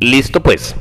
Listo pues.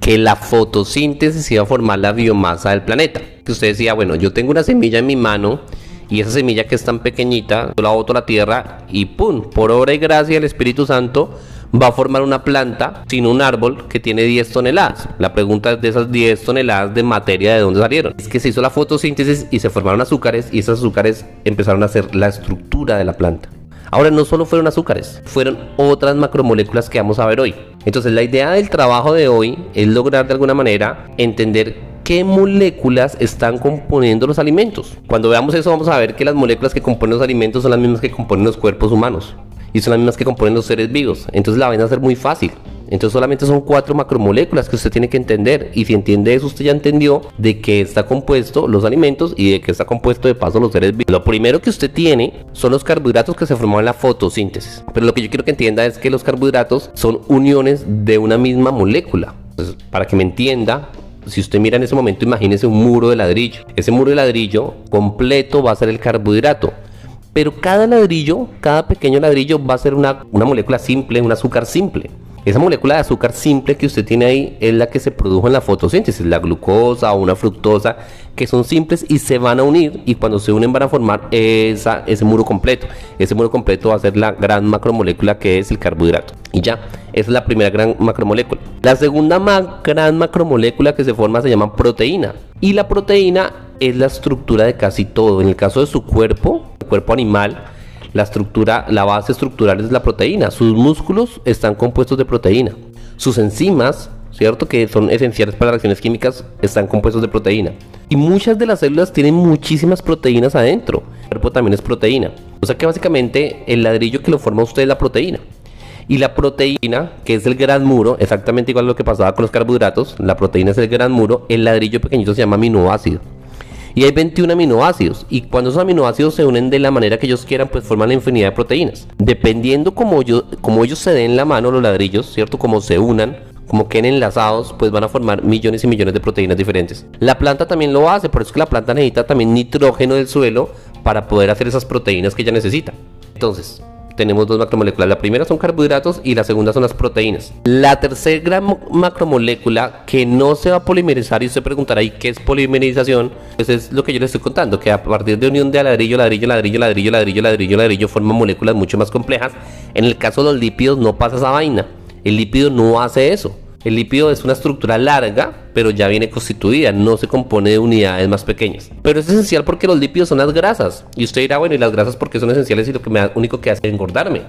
Que la fotosíntesis iba a formar la biomasa del planeta. Que usted decía, bueno, yo tengo una semilla en mi mano y esa semilla que es tan pequeñita, yo la boto a la tierra y ¡pum! Por obra y gracia del Espíritu Santo va a formar una planta sin un árbol que tiene 10 toneladas. La pregunta es de esas 10 toneladas de materia de dónde salieron. Es que se hizo la fotosíntesis y se formaron azúcares y esos azúcares empezaron a ser la estructura de la planta. Ahora no solo fueron azúcares, fueron otras macromoléculas que vamos a ver hoy. Entonces la idea del trabajo de hoy es lograr de alguna manera entender qué moléculas están componiendo los alimentos. Cuando veamos eso vamos a ver que las moléculas que componen los alimentos son las mismas que componen los cuerpos humanos y son las mismas que componen los seres vivos. Entonces la van a ser muy fácil. Entonces solamente son cuatro macromoléculas que usted tiene que entender. Y si entiende eso, usted ya entendió de qué está compuesto los alimentos y de qué está compuesto de paso los seres vivos. Lo primero que usted tiene son los carbohidratos que se forman en la fotosíntesis. Pero lo que yo quiero que entienda es que los carbohidratos son uniones de una misma molécula. Entonces, para que me entienda, si usted mira en ese momento, imagínese un muro de ladrillo. Ese muro de ladrillo completo va a ser el carbohidrato. Pero cada ladrillo, cada pequeño ladrillo va a ser una, una molécula simple, un azúcar simple. Esa molécula de azúcar simple que usted tiene ahí es la que se produjo en la fotosíntesis, la glucosa o una fructosa, que son simples y se van a unir y cuando se unen van a formar esa, ese muro completo. Ese muro completo va a ser la gran macromolécula que es el carbohidrato. Y ya, esa es la primera gran macromolécula. La segunda gran macromolécula que se forma se llama proteína. Y la proteína es la estructura de casi todo. En el caso de su cuerpo, el cuerpo animal, la estructura, la base estructural es la proteína. Sus músculos están compuestos de proteína. Sus enzimas, ¿cierto? Que son esenciales para las reacciones químicas, están compuestos de proteína. Y muchas de las células tienen muchísimas proteínas adentro. El cuerpo también es proteína. O sea que básicamente el ladrillo que lo forma usted es la proteína. Y la proteína, que es el gran muro, exactamente igual a lo que pasaba con los carbohidratos, la proteína es el gran muro, el ladrillo pequeñito se llama aminoácido. Y hay 21 aminoácidos. Y cuando esos aminoácidos se unen de la manera que ellos quieran, pues forman la infinidad de proteínas. Dependiendo como, yo, ellos se den la mano, los ladrillos, ¿cierto? Como se unan, como queden enlazados, pues van a formar millones y millones de proteínas diferentes. La planta también lo hace, por eso es que la planta necesita también nitrógeno del suelo para poder hacer esas proteínas que ella necesita. Entonces, tenemos dos macromoléculas. La primera son carbohidratos y la segunda son las proteínas. La tercera macromolécula que no se va a polimerizar y usted preguntará, ¿y qué es polimerización? Pues es lo que yo le estoy contando, que a partir de unión de ladrillo, ladrillo, ladrillo, ladrillo, ladrillo, ladrillo, ladrillo, forman moléculas mucho más complejas. En el caso de los lípidos no pasa esa vaina. El lípido no hace eso. El lípido es una estructura larga, pero ya viene constituida, no se compone de unidades más pequeñas. Pero es esencial porque los lípidos son las grasas. Y usted dirá, bueno, ¿y las grasas porque son esenciales y lo que me único que hace es engordarme?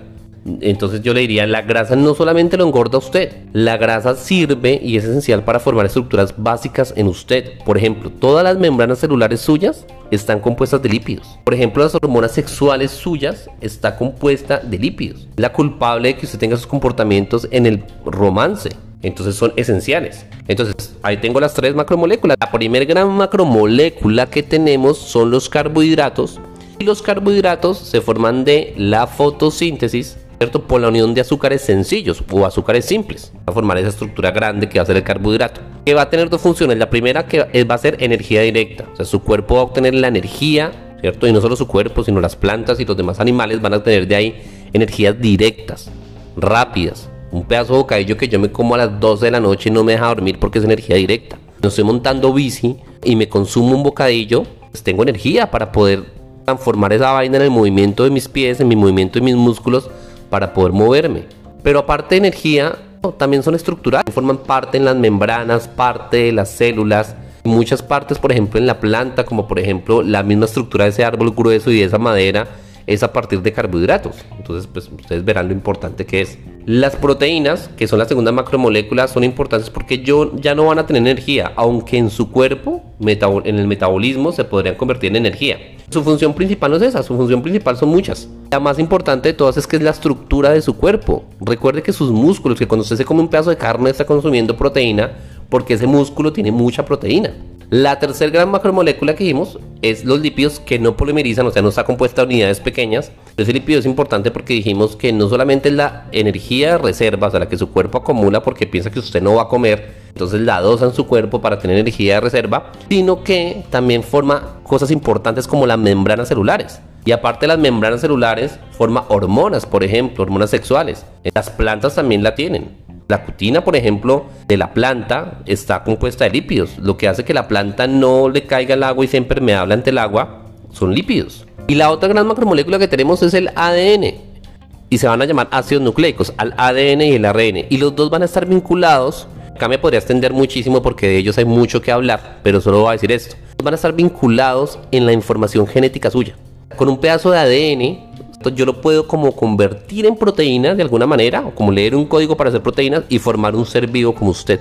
Entonces yo le diría, la grasa no solamente lo engorda a usted, la grasa sirve y es esencial para formar estructuras básicas en usted. Por ejemplo, todas las membranas celulares suyas están compuestas de lípidos. Por ejemplo, las hormonas sexuales suyas está compuesta de lípidos. La culpable de que usted tenga sus comportamientos en el romance. Entonces son esenciales. Entonces ahí tengo las tres macromoléculas. La primera gran macromolécula que tenemos son los carbohidratos. Y los carbohidratos se forman de la fotosíntesis ¿cierto? Por la unión de azúcares sencillos o azúcares simples. Va a formar esa estructura grande que va a ser el carbohidrato. Que va a tener dos funciones. La primera que va a ser energía directa. O sea, su cuerpo va a obtener la energía, ¿cierto? Y no solo su cuerpo, sino las plantas y los demás animales van a tener de ahí energías directas, rápidas. Un pedazo de bocadillo que yo me como a las 12 de la noche y no me deja dormir porque es energía directa. No estoy montando bici y me consumo un bocadillo, pues tengo energía para poder transformar esa vaina en el movimiento de mis pies, en mi movimiento de mis músculos para poder moverme. Pero aparte de energía, también son estructurales, forman parte en las membranas, parte de las células, muchas partes, por ejemplo, en la planta, como por ejemplo la misma estructura de ese árbol grueso y de esa madera, es a partir de carbohidratos. Entonces, pues ustedes verán lo importante que es. Las proteínas, que son la segunda macromolécula, son importantes porque yo, ya no van a tener energía, aunque en su cuerpo, en el metabolismo, se podrían convertir en energía. Su función principal no es esa, su función principal son muchas. La más importante de todas es que es la estructura de su cuerpo. Recuerde que sus músculos, que cuando usted se come un pedazo de carne está consumiendo proteína, porque ese músculo tiene mucha proteína. La tercera gran macromolécula que dijimos es los lípidos que no polimerizan, o sea, no está compuesta de unidades pequeñas. Ese lípido es importante porque dijimos que no solamente es la energía de reserva, o sea, la que su cuerpo acumula porque piensa que usted no va a comer, entonces la dosa en su cuerpo para tener energía de reserva, sino que también forma cosas importantes como las membranas celulares. Y aparte de las membranas celulares, forma hormonas, por ejemplo, hormonas sexuales. Las plantas también la tienen. La cutina, por ejemplo, de la planta está compuesta de lípidos. Lo que hace que la planta no le caiga el agua y sea impermeable ante el agua son lípidos. Y la otra gran macromolécula que tenemos es el ADN. Y se van a llamar ácidos nucleicos, al ADN y el ARN. Y los dos van a estar vinculados. Acá me podría extender muchísimo porque de ellos hay mucho que hablar, pero solo voy a decir esto. Van a estar vinculados en la información genética suya. Con un pedazo de ADN yo lo puedo como convertir en proteínas de alguna manera, o como leer un código para hacer proteínas y formar un ser vivo como usted.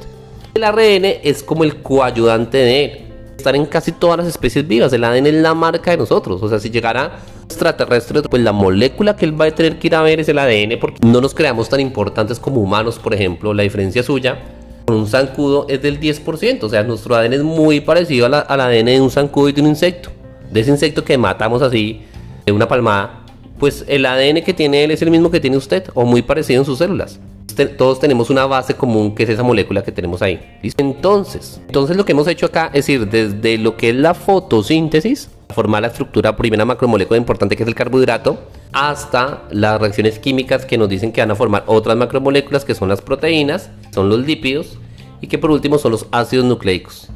El ARN es como el coayudante de él. Están en casi todas las especies vivas. El ADN es la marca de nosotros. O sea, si llegara extraterrestre, pues la molécula que él va a tener que ir a ver es el ADN, porque no nos creamos tan importantes como humanos, por ejemplo. La diferencia suya con un zancudo es del 10%. O sea, nuestro ADN es muy parecido al ADN de un zancudo y de un insecto. De ese insecto que matamos así de una palmada pues el ADN que tiene él es el mismo que tiene usted o muy parecido en sus células. Todos tenemos una base común que es esa molécula que tenemos ahí. Entonces, entonces lo que hemos hecho acá es ir desde lo que es la fotosíntesis, formar la estructura primera macromolécula importante que es el carbohidrato, hasta las reacciones químicas que nos dicen que van a formar otras macromoléculas que son las proteínas, son los lípidos y que por último son los ácidos nucleicos.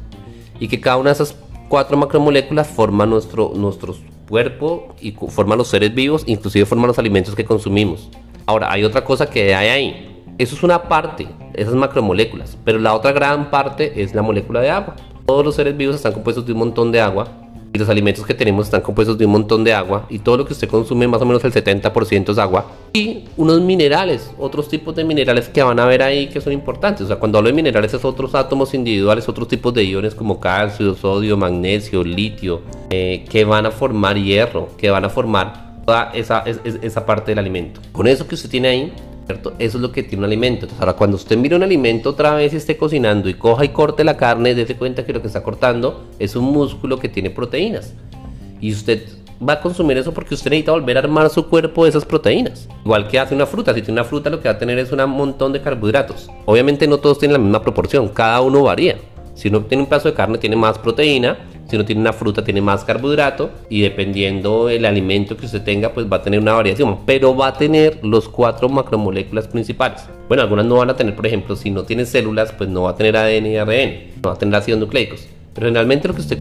Y que cada una de esas cuatro macromoléculas forma nuestro, nuestros cuerpo y forma los seres vivos, inclusive forma los alimentos que consumimos. Ahora, hay otra cosa que hay ahí. Eso es una parte, esas macromoléculas, pero la otra gran parte es la molécula de agua. Todos los seres vivos están compuestos de un montón de agua y los alimentos que tenemos están compuestos de un montón de agua y todo lo que usted consume más o menos el 70% es agua y unos minerales, otros tipos de minerales que van a ver ahí que son importantes. O sea, cuando hablo de minerales es otros átomos individuales, otros tipos de iones como calcio, sodio, magnesio, litio, eh, que van a formar hierro, que van a formar toda esa, esa parte del alimento. Con eso que usted tiene ahí, eso es lo que tiene un alimento. Entonces, ahora cuando usted mire un alimento otra vez y esté cocinando y coja y corte la carne, dése cuenta que lo que está cortando es un músculo que tiene proteínas. Y usted va a consumir eso porque usted necesita volver a armar su cuerpo de esas proteínas. Igual que hace una fruta. Si tiene una fruta, lo que va a tener es un montón de carbohidratos. Obviamente no todos tienen la misma proporción, cada uno varía. Si uno tiene un pedazo de carne, tiene más proteína. Si uno tiene una fruta, tiene más carbohidrato. Y dependiendo del alimento que usted tenga, pues va a tener una variación. Pero va a tener los cuatro macromoléculas principales. Bueno, algunas no van a tener, por ejemplo, si no tiene células, pues no va a tener ADN y ARN. No va a tener ácidos nucleicos. Pero generalmente lo que usted